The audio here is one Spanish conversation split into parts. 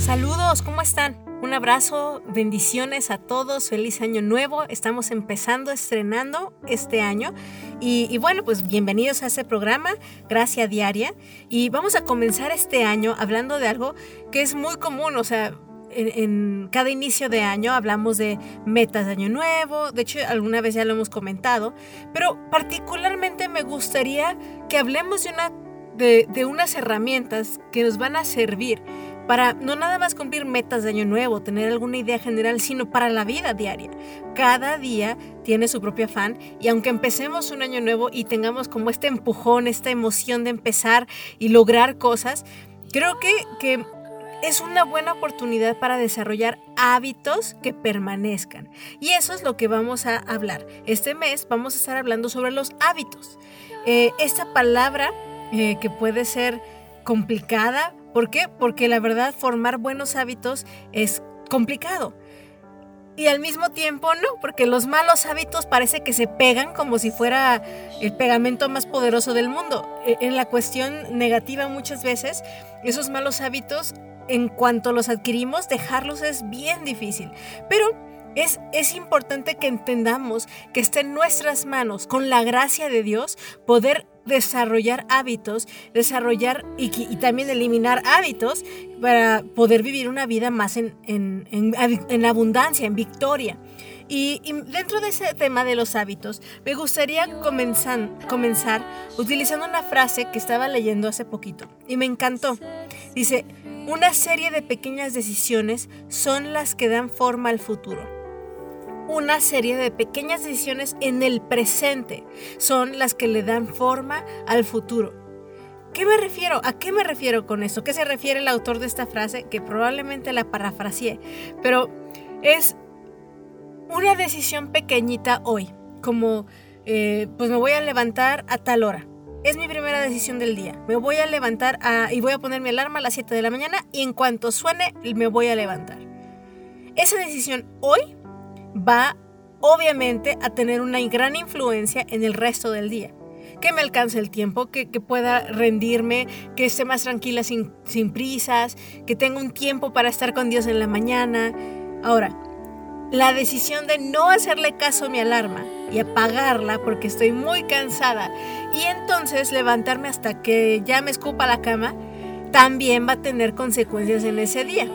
Saludos, ¿cómo están? Un abrazo, bendiciones a todos, feliz año nuevo. Estamos empezando, estrenando este año. Y, bueno, pues bienvenidos a este programa, Gracia Diaria. Y vamos a comenzar este año hablando de algo que es muy común, o sea, en, cada inicio de año hablamos de metas de año nuevo, de hecho alguna vez ya lo hemos comentado, pero particularmente me gustaría que hablemos de, una, de unas herramientas que nos van a servir para no nada más cumplir metas de año nuevo, tener alguna idea general, sino para la vida diaria. Cada día tiene su propio afán y aunque empecemos un año nuevo y tengamos como este empujón, esta emoción de empezar y lograr cosas, creo que, que es una buena oportunidad para desarrollar hábitos que permanezcan. Y eso es lo que vamos a hablar. Este mes vamos a estar hablando sobre los hábitos. Eh, esta palabra eh, que puede ser complicada, ¿Por qué? Porque la verdad formar buenos hábitos es complicado. Y al mismo tiempo no, porque los malos hábitos parece que se pegan como si fuera el pegamento más poderoso del mundo. E, en la cuestión negativa muchas veces, esos malos hábitos, en cuanto los adquirimos, dejarlos es bien difícil. Pero es, es, importante que entendamos que está en nuestras manos, con la gracia de Dios, poder desarrollar hábitos, desarrollar y, también eliminar hábitos para poder vivir una vida más en, en, abundancia, en victoria. Y, dentro de ese tema de los hábitos, me gustaría comenzar, comenzar utilizando una frase que estaba leyendo hace poquito y me encantó. Dice, una serie de pequeñas decisiones son las que dan forma al futuro una serie de pequeñas decisiones en el presente son las que le dan forma al futuro. ¿Qué me refiero? ¿A qué me refiero con eso? ¿Qué se refiere el autor de esta frase? Que probablemente la parafraseé, pero es una decisión pequeñita hoy, como eh, pues me voy a levantar a tal hora. Es mi primera decisión del día. Me voy a levantar y voy a poner mi alarma a las 7 de la mañana y en cuanto suene me voy a levantar. Esa decisión hoy va obviamente a tener una gran influencia en el resto del día. Que me alcance el tiempo, que, pueda rendirme, que esté más tranquila sin, sin prisas, que tenga un tiempo para estar con Dios en la mañana. Ahora, la decisión de no hacerle caso a mi alarma y apagarla porque estoy muy cansada y entonces levantarme hasta que ya me escupa la cama, también va a tener consecuencias en ese día.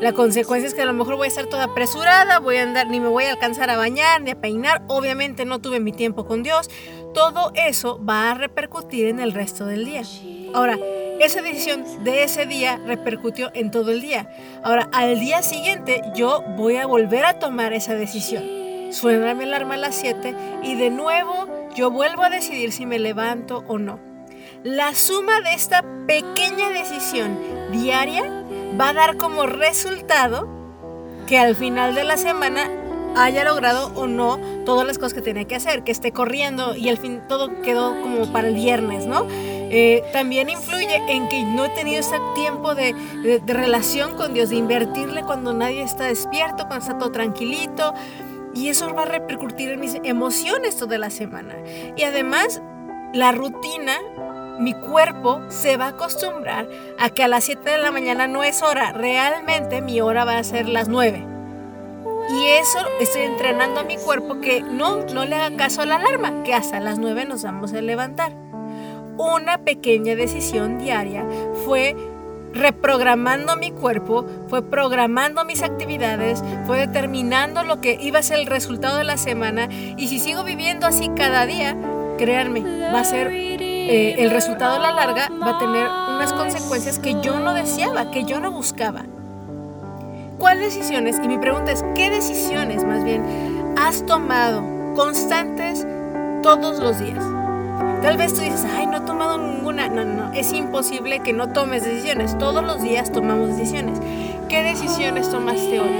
La consecuencia es que a lo mejor voy a estar toda apresurada, voy a andar, ni me voy a alcanzar a bañar, ni a peinar. Obviamente no tuve mi tiempo con Dios. Todo eso va a repercutir en el resto del día. Ahora, esa decisión de ese día repercutió en todo el día. Ahora, al día siguiente yo voy a volver a tomar esa decisión. Suena mi alarma a las 7 y de nuevo yo vuelvo a decidir si me levanto o no. La suma de esta pequeña decisión diaria va a dar como resultado que al final de la semana haya logrado o no todas las cosas que tenía que hacer, que esté corriendo y al fin todo quedó como para el viernes, ¿no? Eh, también influye en que no he tenido ese tiempo de, de, relación con Dios, de invertirle cuando nadie está despierto, cuando está todo tranquilito. Y eso va a repercutir en mis emociones toda la semana. Y además, la rutina mi cuerpo se va a acostumbrar a que a las 7 de la mañana no es hora. Realmente mi hora va a ser las 9. Y eso estoy entrenando a mi cuerpo que no, no le haga caso a la alarma, que hasta las 9 nos vamos a levantar. Una pequeña decisión diaria fue reprogramando mi cuerpo, fue programando mis actividades, fue determinando lo que iba a ser el resultado de la semana. Y si sigo viviendo así cada día, créanme, va a ser eh, el resultado a la larga va a tener unas consecuencias que yo no deseaba, que yo no buscaba. ¿Cuáles decisiones? Y mi pregunta es, ¿qué decisiones más bien has tomado constantes todos los días? Tal vez tú dices, ay, no he tomado ninguna. No, no, es imposible que no tomes decisiones. Todos los días tomamos decisiones. ¿Qué decisiones tomaste hoy?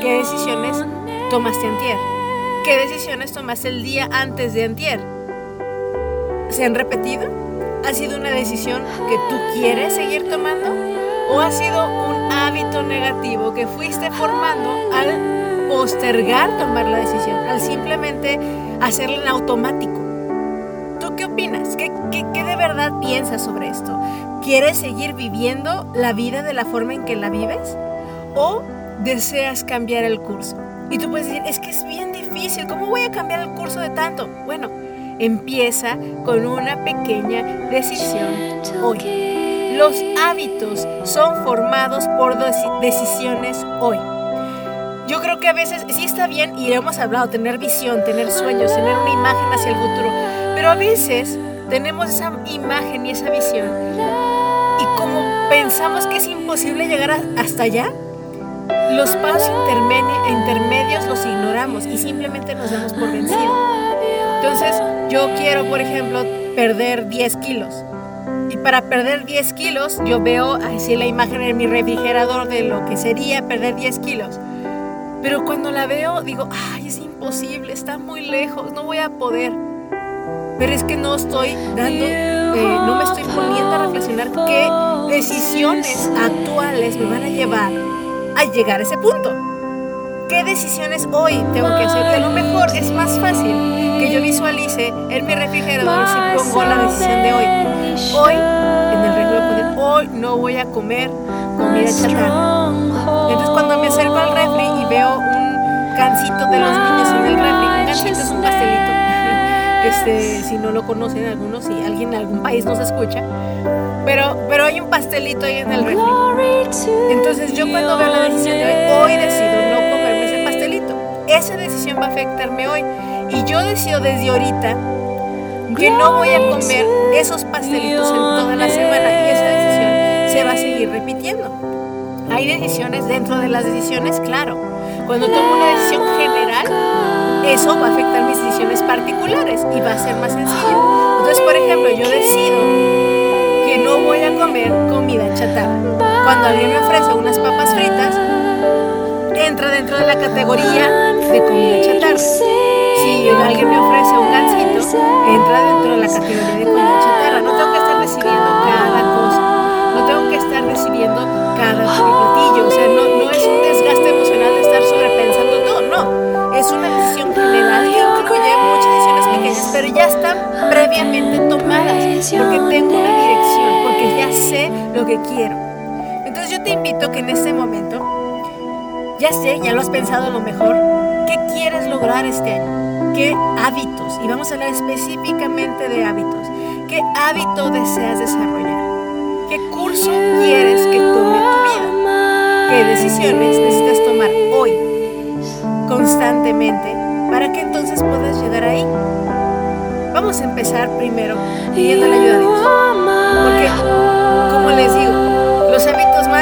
¿Qué decisiones tomaste antier? ¿Qué decisiones tomaste el día antes de antier? Se han repetido. ¿Ha sido una decisión que tú quieres seguir tomando? ¿O ha sido un hábito negativo que fuiste formando al postergar tomar la decisión, al simplemente hacerla en automático? ¿Tú qué opinas? ¿Qué, qué de verdad piensas sobre esto? ¿Quieres seguir viviendo la vida de la forma en que la vives? ¿O deseas cambiar el curso? Y tú puedes decir, es que es bien difícil, ¿cómo voy a cambiar el curso de tanto? Bueno, empieza con una pequeña decisión hoy. Los hábitos son formados por decisiones hoy. Yo creo que a veces sí está bien, y hemos hablado, tener visión, tener sueños, tener una imagen hacia el futuro, pero a veces tenemos esa imagen y esa visión, y como pensamos que es imposible llegar hasta allá, los pasos intermedios los ignoramos y simplemente nos damos por vencidos. Entonces, yo quiero, por ejemplo, perder 10 kilos. Y para perder 10 kilos, yo veo así la imagen en mi refrigerador de lo que sería perder 10 kilos. Pero cuando la veo, digo, ay, es imposible, está muy lejos, no voy a poder. Pero es que no estoy dando, eh, no me estoy poniendo a reflexionar qué decisiones actuales me van a llevar a llegar a ese punto. ¿Qué decisiones hoy tengo que hacer? a lo mejor es más fácil que yo visualice en mi refrigerador si pongo la decisión de hoy. Hoy, en el refrigerador, hoy no voy a comer comida chatarra. Entonces cuando me acerco al refri y veo un cancito de los niños en el refri, un cancito es un pastelito. Este, si no lo conocen algunos, si alguien en algún país nos escucha, pero, pero hay un pastelito ahí en el refri. Entonces yo cuando veo la decisión de hoy, hoy decido esa decisión va a afectarme hoy. Y yo decido desde ahorita que no voy a comer esos pastelitos en toda la semana y esa decisión se va a seguir repitiendo. Hay decisiones dentro de las decisiones, claro. Cuando tomo una decisión general, eso va a afectar mis decisiones particulares y va a ser más sencillo. Entonces, por ejemplo, yo decido que no voy a comer comida chatarra. Cuando alguien me ofrece unas papas fritas, entra dentro de la categoría de comida chatarra. Si alguien me ofrece un gansito, entra dentro de la categoría de comida chatarra. No tengo que estar recibiendo cada cosa, no tengo que estar recibiendo cada platillo. O sea, no, no es un desgaste emocional de estar sobrepensando todo, no. Es una decisión general que incluye muchas decisiones pequeñas, pero ya están previamente tomadas porque tengo una dirección, porque ya sé lo que quiero. Entonces yo te invito que en este momento ya sé, ya lo has pensado lo mejor. ¿Qué quieres lograr este año? ¿Qué hábitos? Y vamos a hablar específicamente de hábitos. ¿Qué hábito deseas desarrollar? ¿Qué curso quieres que tome tu vida? ¿Qué decisiones necesitas tomar hoy, constantemente, para que entonces puedas llegar ahí? Vamos a empezar primero pidiendo la ayuda de Dios. Porque, como les digo,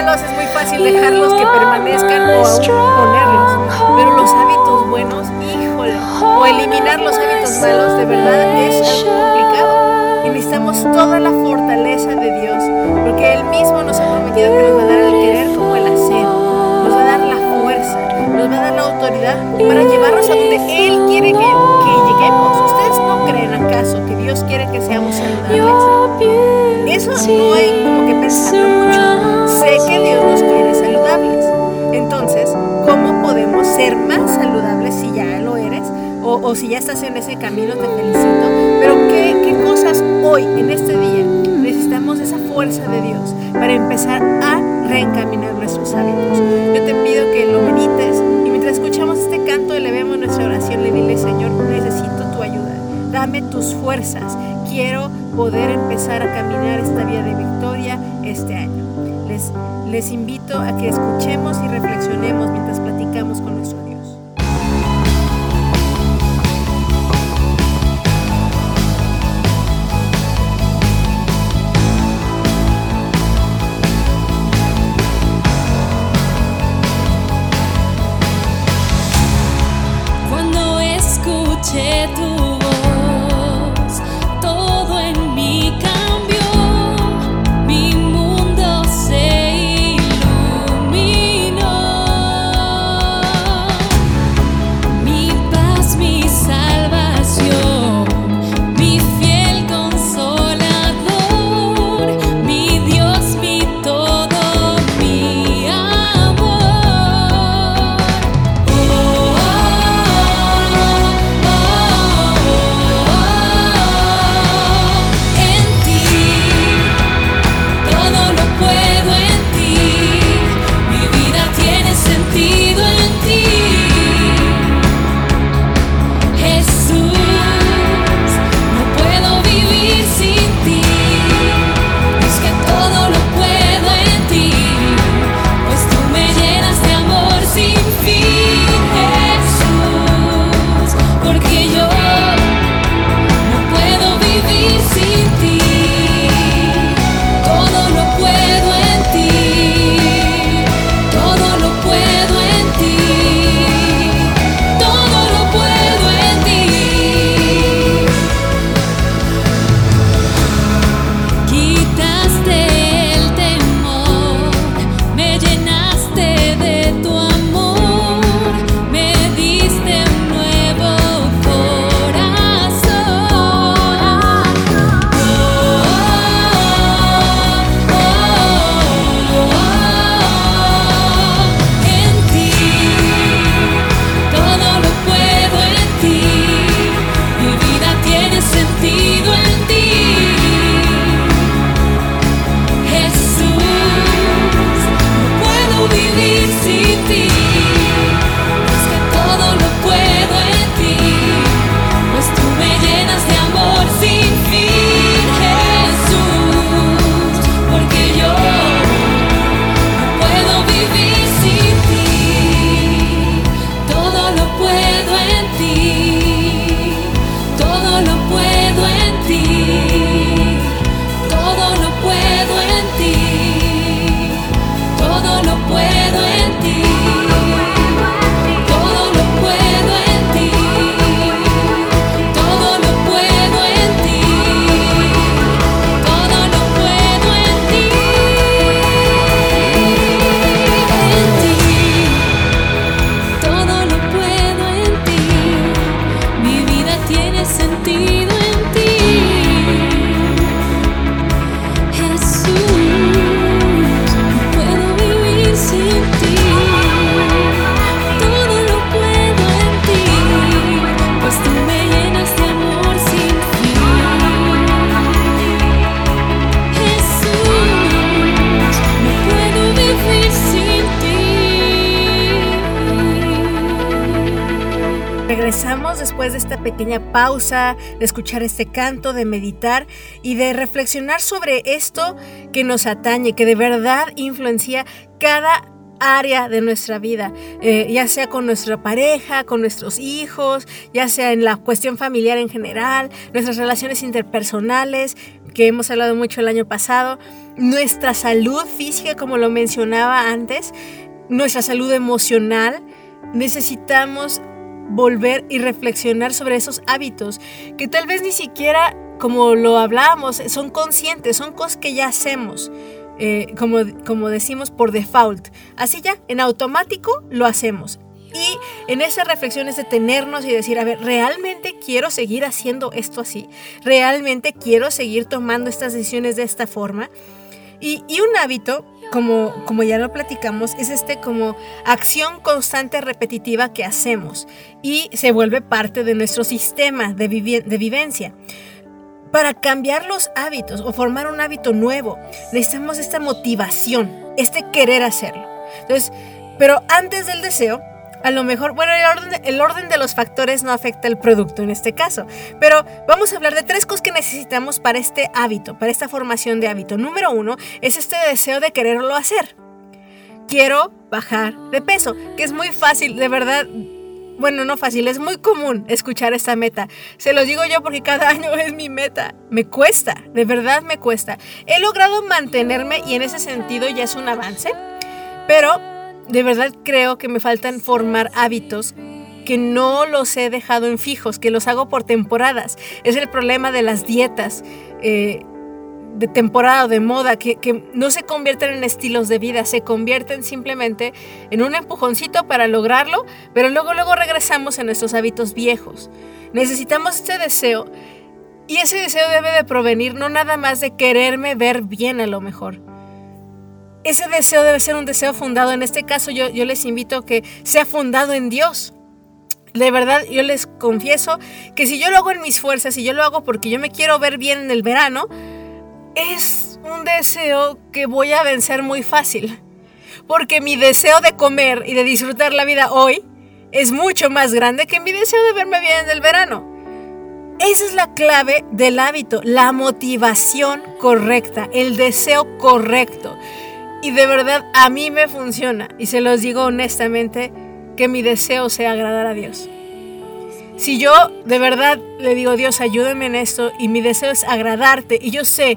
malos es muy fácil dejarlos que permanezcan o aún ponerlos. Pero los hábitos buenos, híjole, o eliminar los hábitos malos de verdad es complicado. Y necesitamos toda la fortaleza de Dios, porque Él mismo nos ha prometido que nos va a dar el querer como el hacer, nos va a dar la fuerza, nos va a dar la autoridad para llevarnos a donde Él quiere que, que lleguemos. ¿Ustedes no creen acaso que Dios quiere que seamos saludables? Eso no hay como que pensarlo mucho. Que Dios nos quiere saludables. Entonces, ¿cómo podemos ser más saludables si ya lo eres? O, si ya estás en ese camino, te felicito. Pero ¿qué, ¿qué cosas hoy, en este día, necesitamos esa fuerza de Dios para empezar a reencaminar nuestros hábitos? Yo te pido que lo medites y mientras escuchamos este canto, elevemos nuestra oración, le dile, Señor, necesito tu ayuda. Dame tus fuerzas. Quiero poder empezar a caminar esta vía de victoria este año. Les, invito a que escuchemos y reflexionemos mientras platicamos con nuestro Regresamos pausa, de escuchar este canto, de meditar y de reflexionar sobre esto que nos atañe, que de verdad influencia cada área de nuestra vida, eh, ya sea con nuestra pareja, con nuestros hijos, ya sea en la cuestión familiar en general, nuestras relaciones interpersonales, que hemos hablado mucho el año pasado, nuestra salud física, como lo mencionaba antes, nuestra salud emocional. Necesitamos volver y reflexionar sobre esos hábitos que tal vez ni siquiera, como lo hablábamos, son conscientes, son cosas que ya hacemos. Eh, como, como decimos por default. Así ya, en automático lo hacemos. Y en esa reflexión es detenernos y decir, a ver, ¿realmente quiero seguir haciendo esto así? ¿Realmente quiero seguir tomando estas decisiones de esta forma? Y, y un hábito como, como ya lo platicamos, es este como acción constante repetitiva que hacemos y se vuelve parte de nuestro sistema de, de vivencia. Para cambiar los hábitos o formar un hábito nuevo, necesitamos esta motivación, este querer hacerlo. Entonces, pero antes del deseo, a lo mejor, bueno, el orden, de los factores no afecta el producto en este caso, pero vamos a hablar de tres cosas que necesitamos para este hábito, para esta formación de hábito. Número uno es este deseo de quererlo hacer. Quiero bajar de peso, que es muy fácil, de verdad. Bueno, no fácil, es muy común escuchar esta meta. Se lo digo yo porque cada año es mi meta. Me cuesta, de verdad me cuesta. He logrado mantenerme y en ese sentido ya es un avance, pero de verdad creo que me faltan formar hábitos que no los he dejado en fijos, que los hago por temporadas. Es el problema de las dietas eh, de temporada o de moda, que, no se convierten en estilos de vida, se convierten simplemente en un empujoncito para lograrlo, pero luego, luego regresamos a nuestros hábitos viejos. Necesitamos este deseo y ese deseo debe de provenir no nada más de quererme ver bien a lo mejor, ese deseo debe ser un deseo fundado. En este caso yo, yo les invito a que sea fundado en Dios. De verdad, yo les confieso que si yo lo hago en mis fuerzas, y yo lo hago porque yo me quiero ver bien en el verano, es un deseo que voy a vencer muy fácil. Porque mi deseo de comer y de disfrutar la vida hoy es mucho más grande que mi deseo de verme bien en el verano. Esa es la clave del hábito, la motivación correcta, el deseo correcto. Y de verdad a mí me funciona. Y se los digo honestamente que mi deseo sea agradar a Dios. Si yo de verdad le digo, Dios, ayúdame en esto y mi deseo es agradarte y yo sé,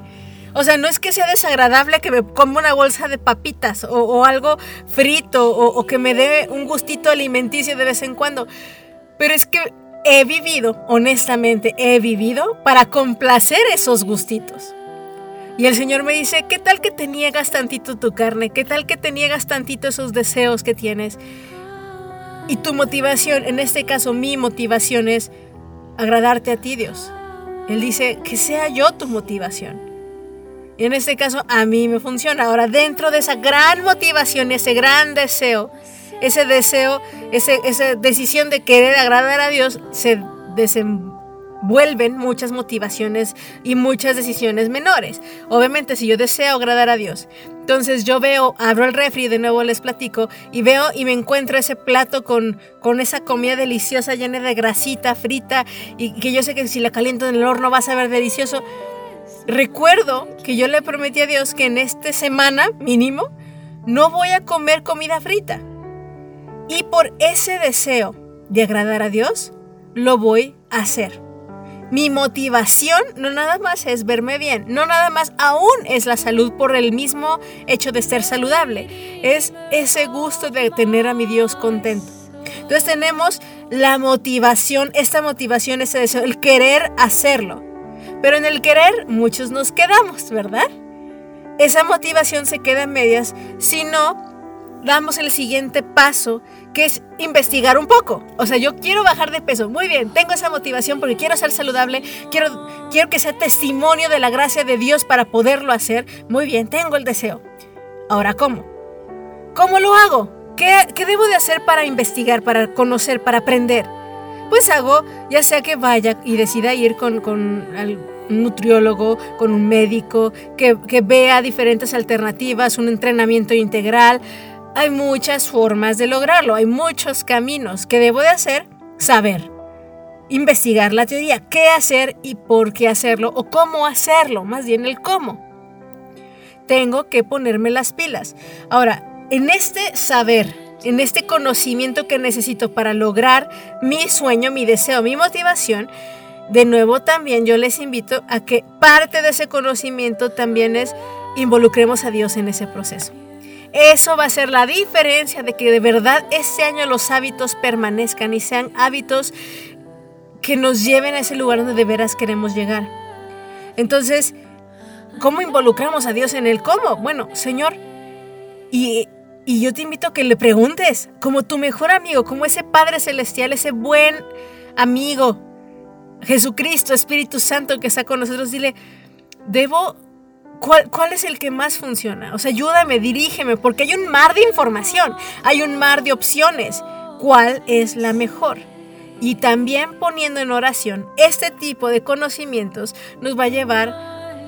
o sea, no es que sea desagradable que me coma una bolsa de papitas o, algo frito o, o que me dé un gustito alimenticio de vez en cuando, pero es que he vivido, honestamente, he vivido para complacer esos gustitos. Y el Señor me dice, ¿qué tal que te niegas tantito tu carne? ¿Qué tal que te niegas tantito esos deseos que tienes? Y tu motivación, en este caso mi motivación es agradarte a ti, Dios. Él dice, que sea yo tu motivación. Y en este caso a mí me funciona. Ahora, dentro de esa gran motivación, ese gran deseo, ese deseo, esa decisión de querer agradar a Dios, se desenvuelve vuelven muchas motivaciones y muchas decisiones menores. Obviamente, si yo deseo agradar a Dios, entonces yo veo, abro el refri, de nuevo les platico, y veo y me encuentro ese plato con, con esa comida deliciosa llena de grasita frita y que yo sé que si la caliento en el horno va a saber delicioso. Recuerdo que yo le prometí a Dios que en esta semana mínimo no voy a comer comida frita. Y por ese deseo de agradar a Dios, lo voy a hacer. Mi motivación no nada más es verme bien, no nada más aún es la salud por el mismo hecho de ser saludable, es ese gusto de tener a mi Dios contento. Entonces tenemos la motivación, esta motivación, ese deseo, el querer hacerlo. Pero en el querer muchos nos quedamos, ¿verdad? Esa motivación se queda en medias si no damos el siguiente paso, que es investigar un poco. O sea, yo quiero bajar de peso. Muy bien, tengo esa motivación porque quiero ser saludable, quiero, quiero que sea testimonio de la gracia de Dios para poderlo hacer. Muy bien, tengo el deseo. Ahora, ¿cómo? ¿Cómo lo hago? ¿Qué, qué debo de hacer para investigar, para conocer, para aprender? Pues hago, ya sea que vaya y decida ir con, con un nutriólogo, con un médico, que, que vea diferentes alternativas, un entrenamiento integral, hay muchas formas de lograrlo, hay muchos caminos. ¿Qué debo de hacer? saber, investigar la teoría, qué hacer y por qué hacerlo, o cómo hacerlo, más bien el cómo. Tengo que ponerme las pilas. Ahora, en este saber, en este conocimiento que necesito para lograr mi sueño, mi deseo, mi motivación, de nuevo también yo les invito a que parte de ese conocimiento también es involucremos a Dios en ese proceso. Eso va a ser la diferencia de que de verdad este año los hábitos permanezcan y sean hábitos que nos lleven a ese lugar donde de veras queremos llegar. Entonces, ¿cómo involucramos a Dios en el cómo? Bueno, Señor, y, y yo te invito a que le preguntes, como tu mejor amigo, como ese Padre Celestial, ese buen amigo, Jesucristo, Espíritu Santo que está con nosotros, dile, debo ¿Cuál, es el que más funciona? O sea, ayúdame, dirígeme, porque hay un mar de información, hay un mar de opciones. ¿Cuál es la mejor? Y también poniendo en oración este tipo de conocimientos nos va a llevar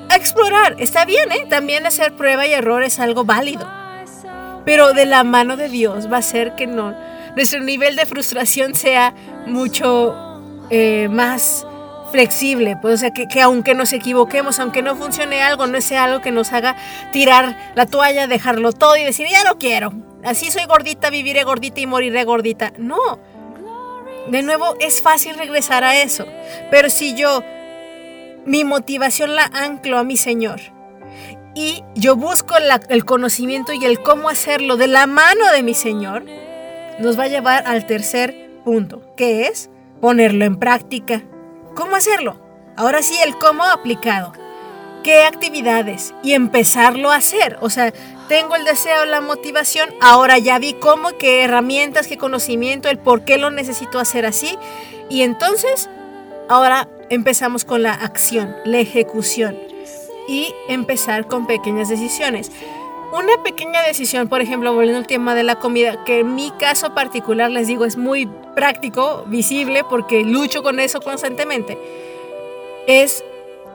a explorar. Está bien, ¿eh? También hacer prueba y error es algo válido. Pero de la mano de Dios va a ser que no, nuestro nivel de frustración sea mucho eh, más flexible, pues o sea, que, aunque nos equivoquemos, aunque no funcione algo, no sea algo que nos haga tirar la toalla, dejarlo todo y decir, ya no quiero, así soy gordita, viviré gordita y moriré gordita. No, de nuevo es fácil regresar a eso, pero si yo mi motivación la anclo a mi Señor y yo busco el conocimiento y el cómo hacerlo de la mano de mi Señor, nos va a llevar al tercer punto, que es ponerlo en práctica. ¿Cómo hacerlo? Ahora sí, el cómo aplicado. ¿Qué actividades? Y empezarlo a hacer. O sea, tengo el deseo, la motivación, ahora ya vi cómo, qué herramientas, qué conocimiento, el por qué lo necesito hacer así. Y entonces, ahora empezamos con la acción, la ejecución. Y empezar con pequeñas decisiones. Una pequeña decisión, por ejemplo, volviendo al tema de la comida, que en mi caso particular les digo es muy práctico, visible, porque lucho con eso constantemente, es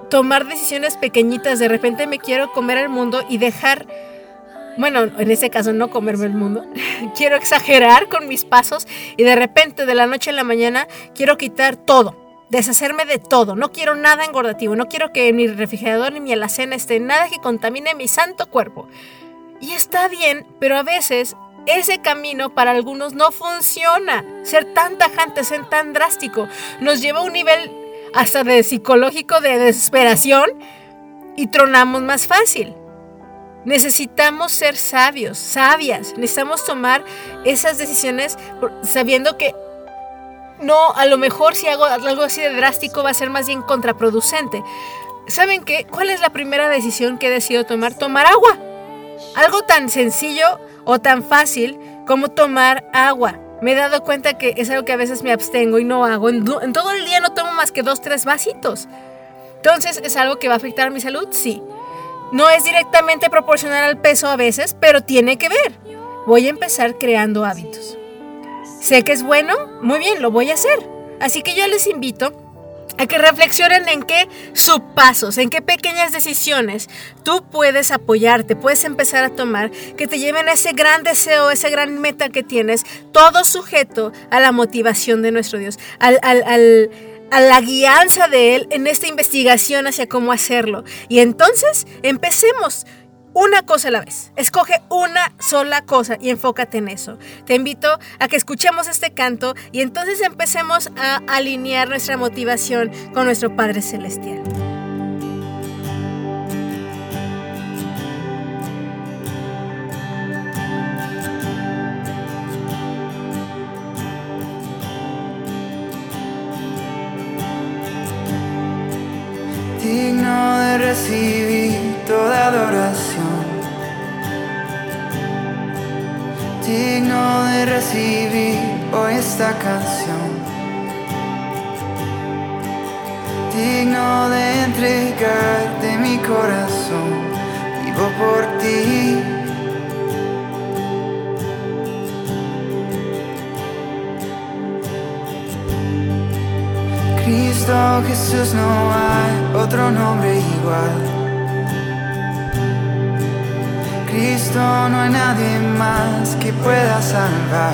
tomar decisiones pequeñitas. De repente me quiero comer el mundo y dejar, bueno, en este caso no comerme el mundo, quiero exagerar con mis pasos y de repente de la noche a la mañana quiero quitar todo. Deshacerme de todo, no quiero nada engordativo, no quiero que mi refrigerador ni mi alacena esté nada que contamine mi santo cuerpo. Y está bien, pero a veces ese camino para algunos no funciona. Ser tan tajante, ser tan drástico, nos lleva a un nivel hasta de psicológico de desesperación y tronamos más fácil. Necesitamos ser sabios, sabias. Necesitamos tomar esas decisiones sabiendo que no, a lo mejor si hago algo así de drástico va a ser más bien contraproducente. ¿Saben qué? ¿Cuál es la primera decisión que he decidido tomar? Tomar agua. Algo tan sencillo o tan fácil como tomar agua. Me he dado cuenta que es algo que a veces me abstengo y no hago. En, todo el día no tomo más que dos, tres vasitos. Entonces, ¿es algo que va a afectar mi salud? Sí. No es directamente proporcional al peso a veces, pero tiene que ver. Voy a empezar creando hábitos. Sé que es bueno, muy bien, lo voy a hacer. Así que yo les invito a que reflexionen en qué subpasos, en qué pequeñas decisiones tú puedes apoyarte, puedes empezar a tomar, que te lleven a ese gran deseo, esa gran meta que tienes, todo sujeto a la motivación de nuestro Dios, al, a la guianza de Él en esta investigación hacia cómo hacerlo. Y entonces empecemos una cosa a la vez. Escoge una sola cosa y enfócate en eso. Te invito a que escuchemos este canto y entonces empecemos a alinear nuestra motivación con nuestro Padre Celestial. Digno de recibir toda adoración, digno de recibir hoy esta canción, digno de entregarte mi corazón, vivo por ti. Cristo Jesús no hay otro nombre igual. Cristo no hay nadie más que pueda salvar.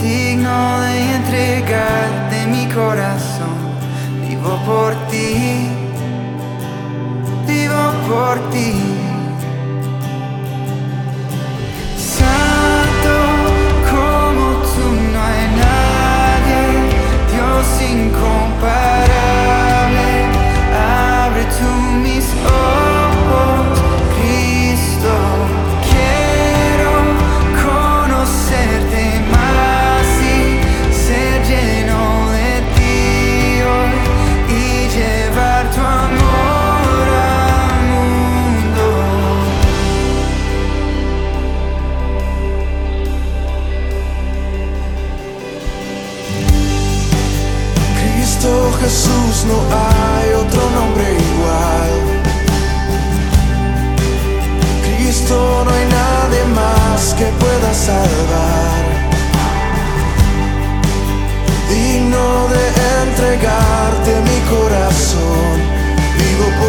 lleno de entregarte mi corazón. Vivo por ti, vivo por ti. Corazón. Vivo por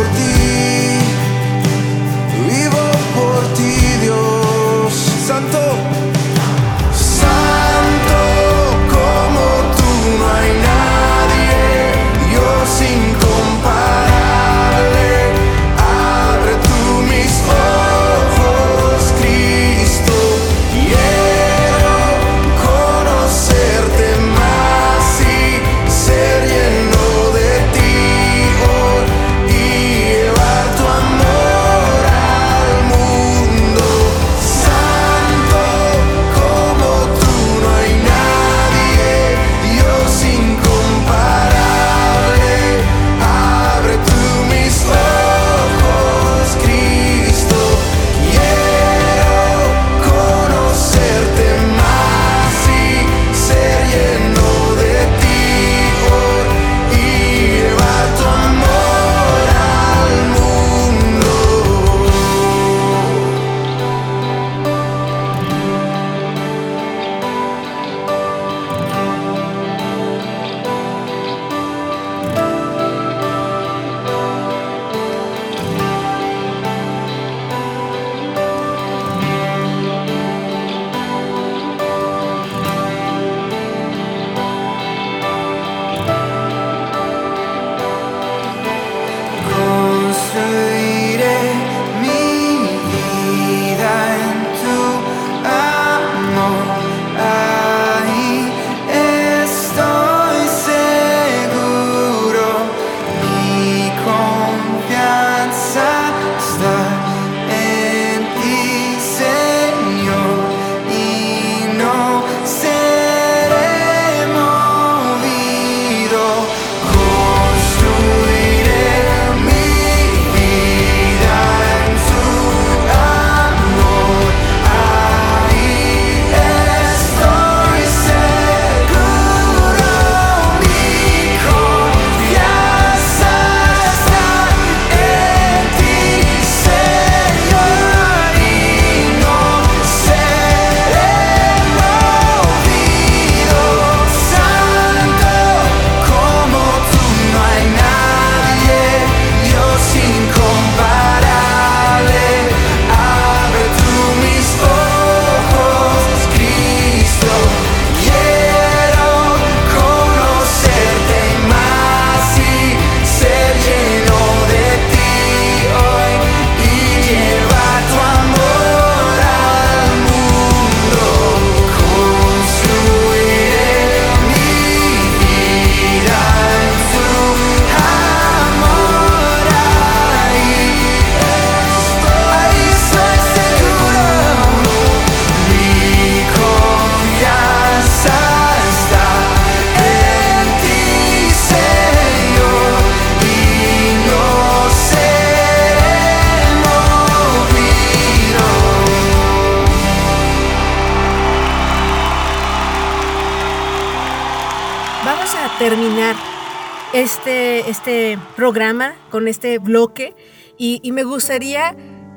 este, programa con este bloque y, y me gustaría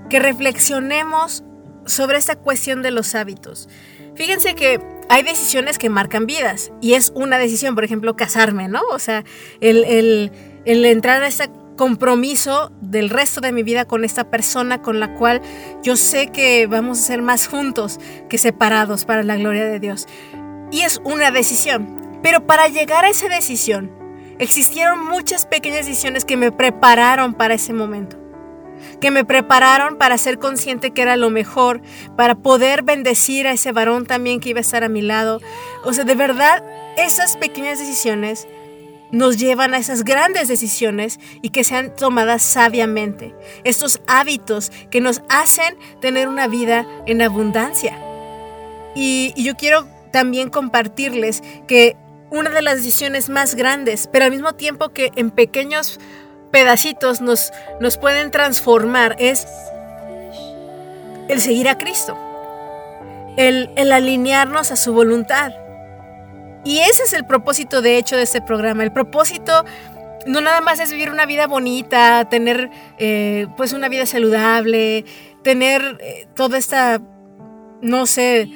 que reflexionemos sobre esta cuestión de los hábitos. Fíjense que hay decisiones que marcan vidas y es una decisión, por ejemplo, casarme, ¿no? O sea, el, el- el entrar a este compromiso del resto de mi vida con esta persona con la cual yo sé que vamos a ser más juntos que separados para la gloria de Dios. Y es una decisión. Pero para llegar a esa decisión, existieron muchas pequeñas decisiones que me prepararon para ese momento. Que me prepararon para ser consciente que era lo mejor, para poder bendecir a ese varón también que iba a estar a mi lado. O sea, de verdad, esas pequeñas decisiones nos llevan a esas grandes decisiones y que sean tomadas sabiamente. Estos hábitos que nos hacen tener una vida en abundancia. Y, yo quiero también compartirles que una de las decisiones más grandes, pero al mismo tiempo que en pequeños pedacitos nos, nos pueden transformar, es el seguir a Cristo, el, el alinearnos a su voluntad. Y ese es el propósito de hecho de este programa. El propósito no nada más es vivir una vida bonita, tener eh, pues una vida saludable, tener eh, toda esta, no sé,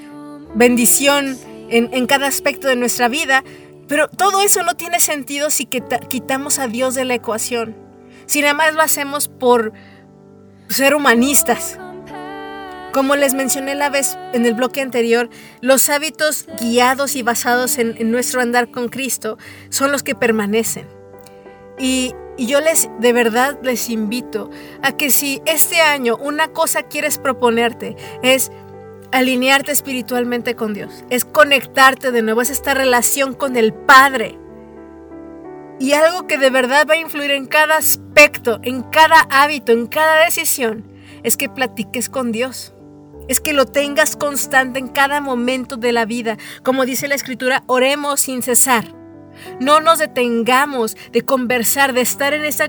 bendición en, en, cada aspecto de nuestra vida, pero todo eso no tiene sentido si quitamos a Dios de la ecuación, si nada más lo hacemos por ser humanistas. Como les mencioné la vez en el bloque anterior, los hábitos guiados y basados en, nuestro andar con Cristo son los que permanecen. Y, y yo les, de verdad, les invito a que si este año una cosa quieres proponerte es alinearte espiritualmente con Dios, es conectarte de nuevo, es esta relación con el Padre. Y algo que de verdad va a influir en cada aspecto, en cada hábito, en cada decisión, es que platiques con Dios es que lo tengas constante en cada momento de la vida. Como dice la escritura, oremos sin cesar. No nos detengamos de conversar, de estar en, esa,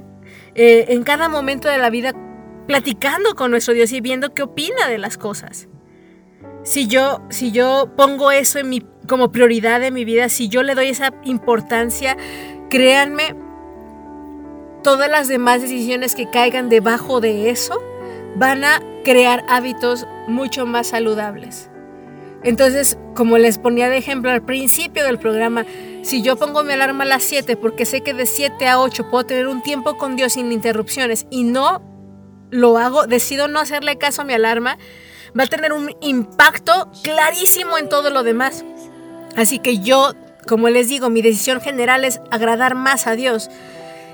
eh, en cada momento de la vida platicando con nuestro Dios y viendo qué opina de las cosas. Si yo, si yo pongo eso como prioridad de mi vida, si yo le doy esa importancia, créanme, todas las demás decisiones que caigan debajo de eso van a crear hábitos mucho más saludables. Entonces, como les ponía de ejemplo al principio del programa, si yo pongo mi alarma a las 7 porque sé que de 7 a 8 puedo tener un tiempo con Dios sin interrupciones y no lo hago, decido no hacerle caso a mi alarma, va a tener un impacto clarísimo en todo lo demás. Así que yo, como les digo, mi decisión general es agradar más a Dios.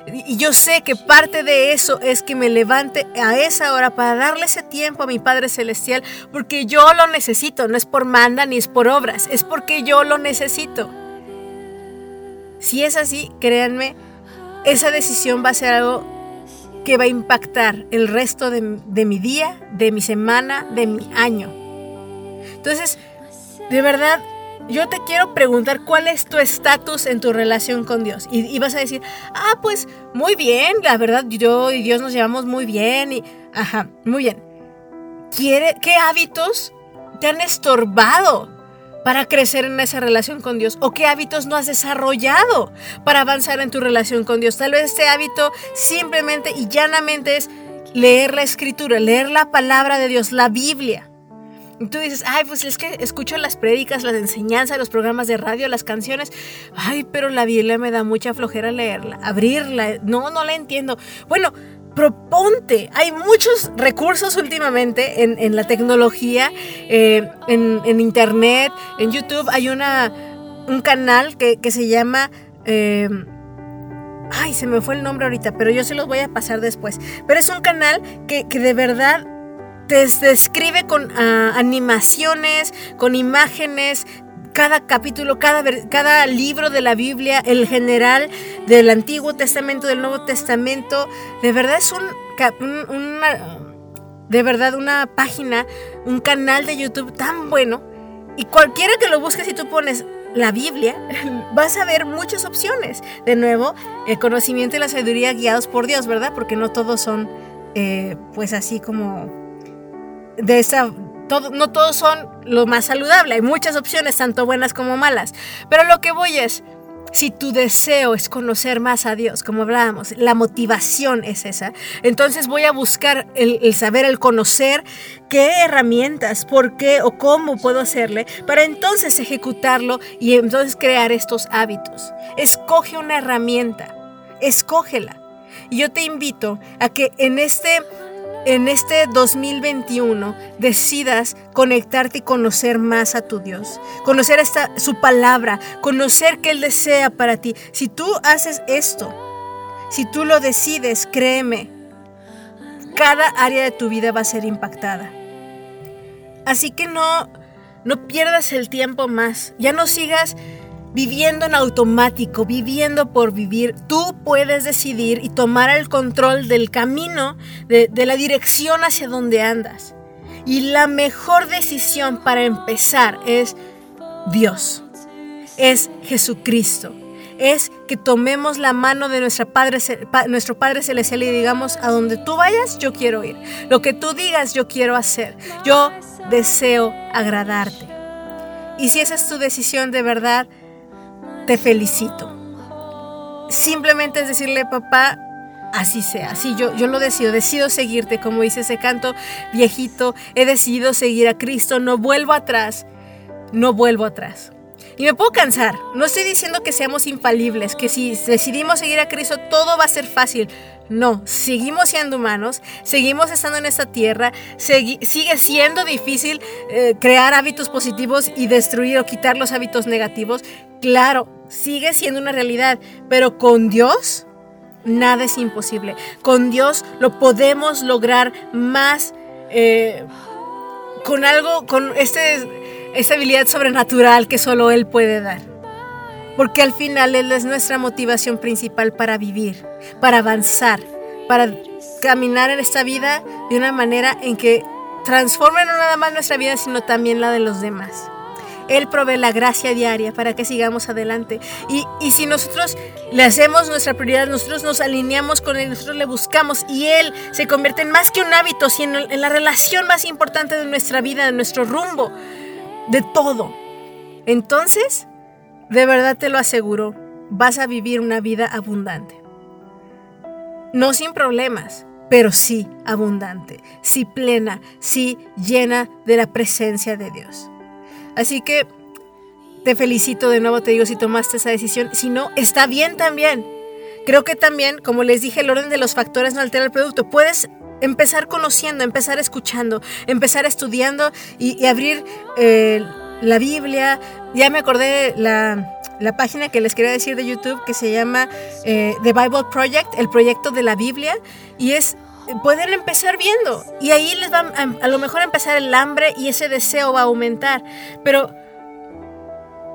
Y yo sé que parte de eso es que me levante a esa hora para darle ese tiempo a mi Padre Celestial, porque yo lo necesito, no es por manda ni es por obras, es porque yo lo necesito. Si es así, créanme, esa decisión va a ser algo que va a impactar el resto de, mi día, de mi semana, de mi año. Entonces, de verdad, yo te quiero preguntar cuál es tu estatus en tu relación con Dios. Y, vas a decir, ah, pues muy bien, la verdad, yo y Dios nos llevamos muy bien. Y, ajá, muy bien. ¿Quiere, ¿Qué hábitos te han estorbado para crecer en esa relación con Dios? ¿O qué hábitos no has desarrollado para avanzar en tu relación con Dios? Tal vez este hábito simplemente y llanamente es leer la escritura, leer la palabra de Dios, la Biblia. Y tú dices, ay, pues es que escucho las prédicas, las enseñanzas, los programas de radio, las canciones. Ay, pero la Biblia me da mucha flojera leerla, abrirla. No, no la entiendo. Bueno, proponte. Hay muchos recursos últimamente en, la tecnología, eh, en, internet, en YouTube. Hay una, un canal que, se llama... Eh, ay, se me fue el nombre ahorita, pero yo se los voy a pasar después. Pero es un canal que, que de verdad te describe con ah, animaciones, con imágenes, cada capítulo, cada, cada libro de la Biblia, el general del Antiguo Testamento, del Nuevo Testamento. De verdad es un, una, de verdad una página, un canal de YouTube tan bueno. Y cualquiera que lo busques y tú pones la Biblia, vas a ver muchas opciones. De nuevo, el conocimiento y la sabiduría guiados por Dios, ¿verdad? Porque no todos son, eh, pues así como de esa no todos son lo más saludable, hay muchas opciones, tanto buenas como malas. Pero lo que voy es, si tu deseo es conocer más a Dios, como hablábamos, la motivación es esa, entonces voy a buscar el, el, saber, el conocer qué herramientas, por qué o cómo puedo hacerle, para entonces ejecutarlo y entonces crear estos hábitos. Escoge una herramienta, escógela. Y yo te invito a que en este en este 2021 decidas conectarte y conocer más a tu Dios, conocer esta, su palabra, conocer que Él desea para ti. Si tú haces esto, si tú lo decides, créeme, cada área de tu vida va a ser impactada. Así que no, no pierdas el tiempo más, ya no sigas viviendo en automático, viviendo por vivir, tú puedes decidir y tomar el control del camino, de, la dirección hacia donde andas. Y la mejor decisión para empezar es Dios, es Jesucristo. Es que tomemos la mano de nuestra padre, nuestro Padre Celestial y digamos, a donde tú vayas, yo quiero ir. Lo que tú digas, yo quiero hacer. Yo deseo agradarte. Y si esa es tu decisión de verdad, te felicito. Simplemente es decirle, papá, así sea, así yo, yo lo decido, decido seguirte, como dice ese canto viejito, he decidido seguir a Cristo, no vuelvo atrás, no vuelvo atrás. Y me puedo cansar, no estoy diciendo que seamos infalibles, que si decidimos seguir a Cristo todo va a ser fácil. No, seguimos siendo humanos, seguimos estando en esta tierra, sigue siendo difícil eh, crear hábitos positivos y destruir o quitar los hábitos negativos. Claro, sigue siendo una realidad, pero con Dios nada es imposible. Con Dios lo podemos lograr más eh, con algo, con este, esta habilidad sobrenatural que solo Él puede dar. Porque al final Él es nuestra motivación principal para vivir, para avanzar, para caminar en esta vida de una manera en que transforme no nada más nuestra vida, sino también la de los demás. Él provee la gracia diaria para que sigamos adelante. Y, si nosotros le hacemos nuestra prioridad, nosotros nos alineamos con Él, nosotros le buscamos y Él se convierte en más que un hábito, sino en la relación más importante de nuestra vida, de nuestro rumbo, de todo. Entonces, de verdad te lo aseguro, vas a vivir una vida abundante. No sin problemas, pero sí abundante, sí plena, sí llena de la presencia de Dios. Así que te felicito de nuevo, te digo, si tomaste esa decisión. Si no, está bien también. Creo que también, como les dije, el orden de los factores no altera el producto. Puedes empezar conociendo, empezar escuchando, empezar estudiando y, abrir eh, la Biblia. Ya me acordé la, la página que les quería decir de YouTube que se llama eh, The Bible Project, el proyecto de la Biblia, y es pueden empezar viendo y ahí les va a, a, lo mejor empezar el hambre y ese deseo va a aumentar. Pero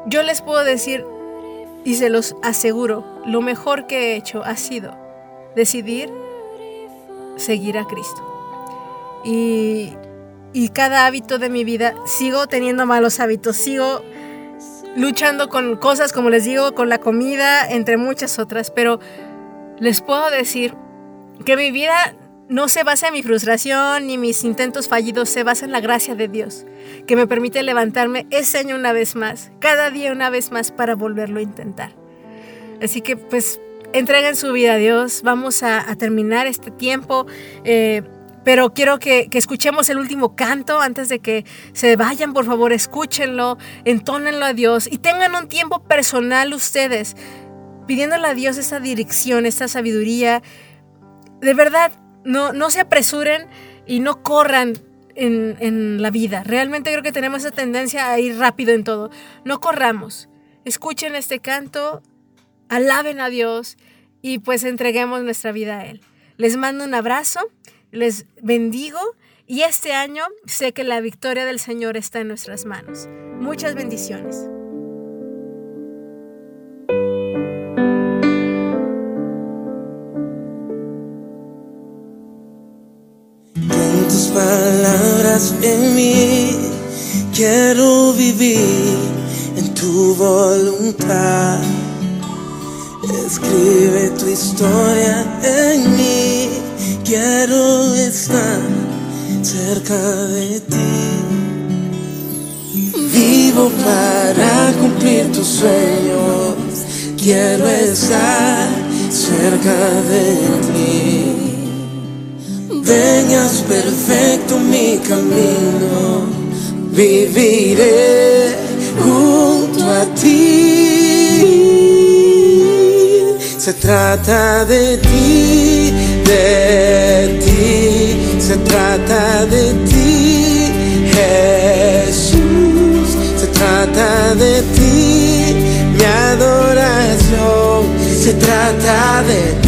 yo les puedo decir y se los aseguro, lo mejor que he hecho ha sido decidir seguir a Cristo. Y y cada hábito de mi vida sigo teniendo malos hábitos, sigo luchando con cosas, como les digo, con la comida, entre muchas otras, pero les puedo decir que mi vida no se basa en mi frustración ni mis intentos fallidos, se basa en la gracia de Dios, que me permite levantarme ese año una vez más, cada día una vez más para volverlo a intentar. Así que pues entreguen su vida a Dios, vamos a, terminar este tiempo. Eh, pero quiero que, escuchemos el último canto antes de que se vayan, por favor, escúchenlo, entónenlo a Dios y tengan un tiempo personal ustedes, pidiéndole a Dios esa dirección, esta sabiduría. De verdad, no, no se apresuren y no corran en, en, la vida. Realmente creo que tenemos esa tendencia a ir rápido en todo. No corramos. Escuchen este canto, alaben a Dios y pues entreguemos nuestra vida a Él. Les mando un abrazo les bendigo y este año sé que la victoria del Señor está en nuestras manos. Muchas bendiciones. Con tus palabras en mí quiero vivir en tu voluntad. Escribe tu historia en mí Quiero cerca de ti. Vivo para cumplir tus sueños. Quiero estar cerca de ti. Vengas perfecto mi camino. Viviré junto a ti. Se trata de ti de ti se trata de ti, Jesús, se trata de ti, mi adoración se trata de ti.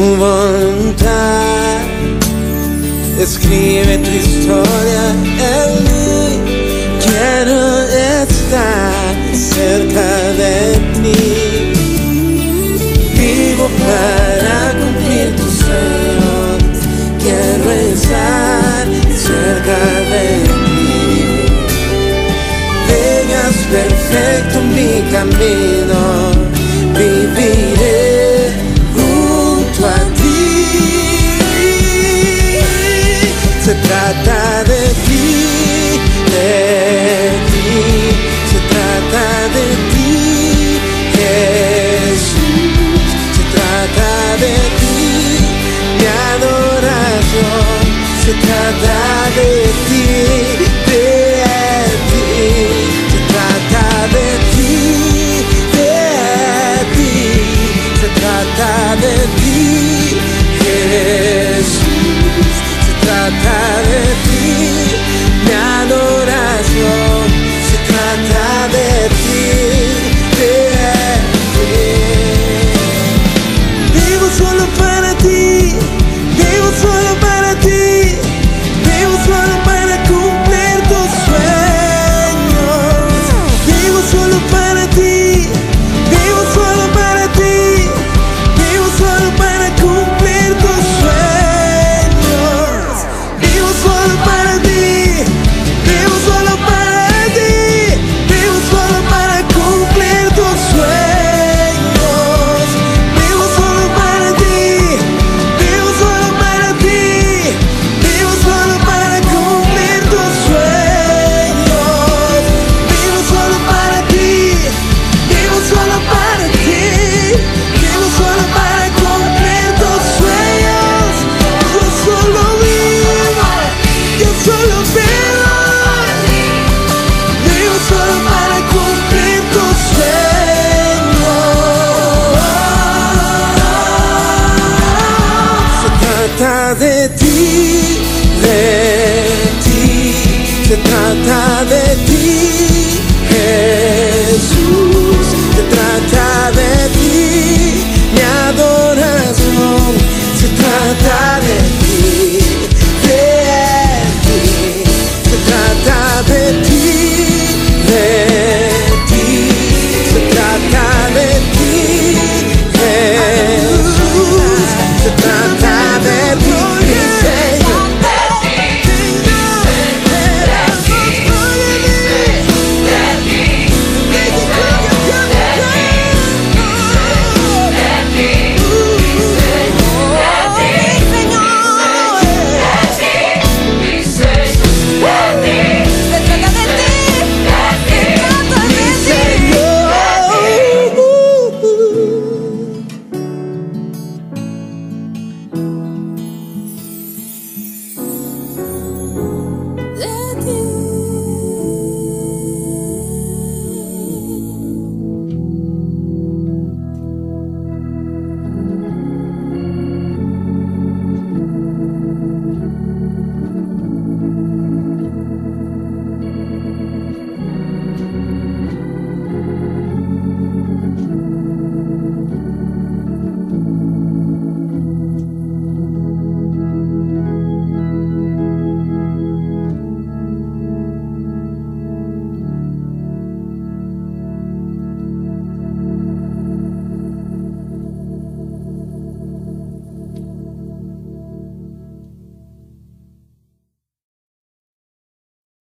tu voluntad. Escribe tu historia en mí. Quiero estar cerca de ti. Vivo para cumplir tu sueños. Quiero estar cerca de ti. Vengas perfecto mi camino.